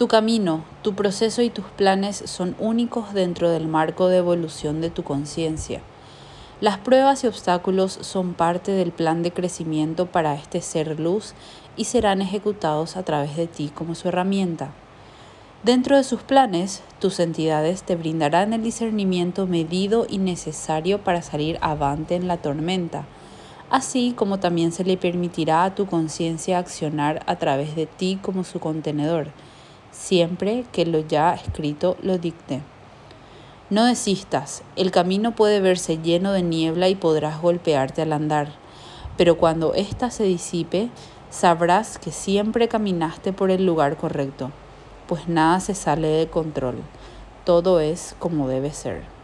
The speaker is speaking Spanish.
Tu camino, tu proceso y tus planes son únicos dentro del marco de evolución de tu conciencia. Las pruebas y obstáculos son parte del plan de crecimiento para este ser luz y serán ejecutados a través de ti como su herramienta. Dentro de sus planes, tus entidades te brindarán el discernimiento medido y necesario para salir avante en la tormenta, así como también se le permitirá a tu conciencia accionar a través de ti como su contenedor siempre que lo ya escrito lo dicte. No desistas, el camino puede verse lleno de niebla y podrás golpearte al andar, pero cuando ésta se disipe, sabrás que siempre caminaste por el lugar correcto, pues nada se sale de control, todo es como debe ser.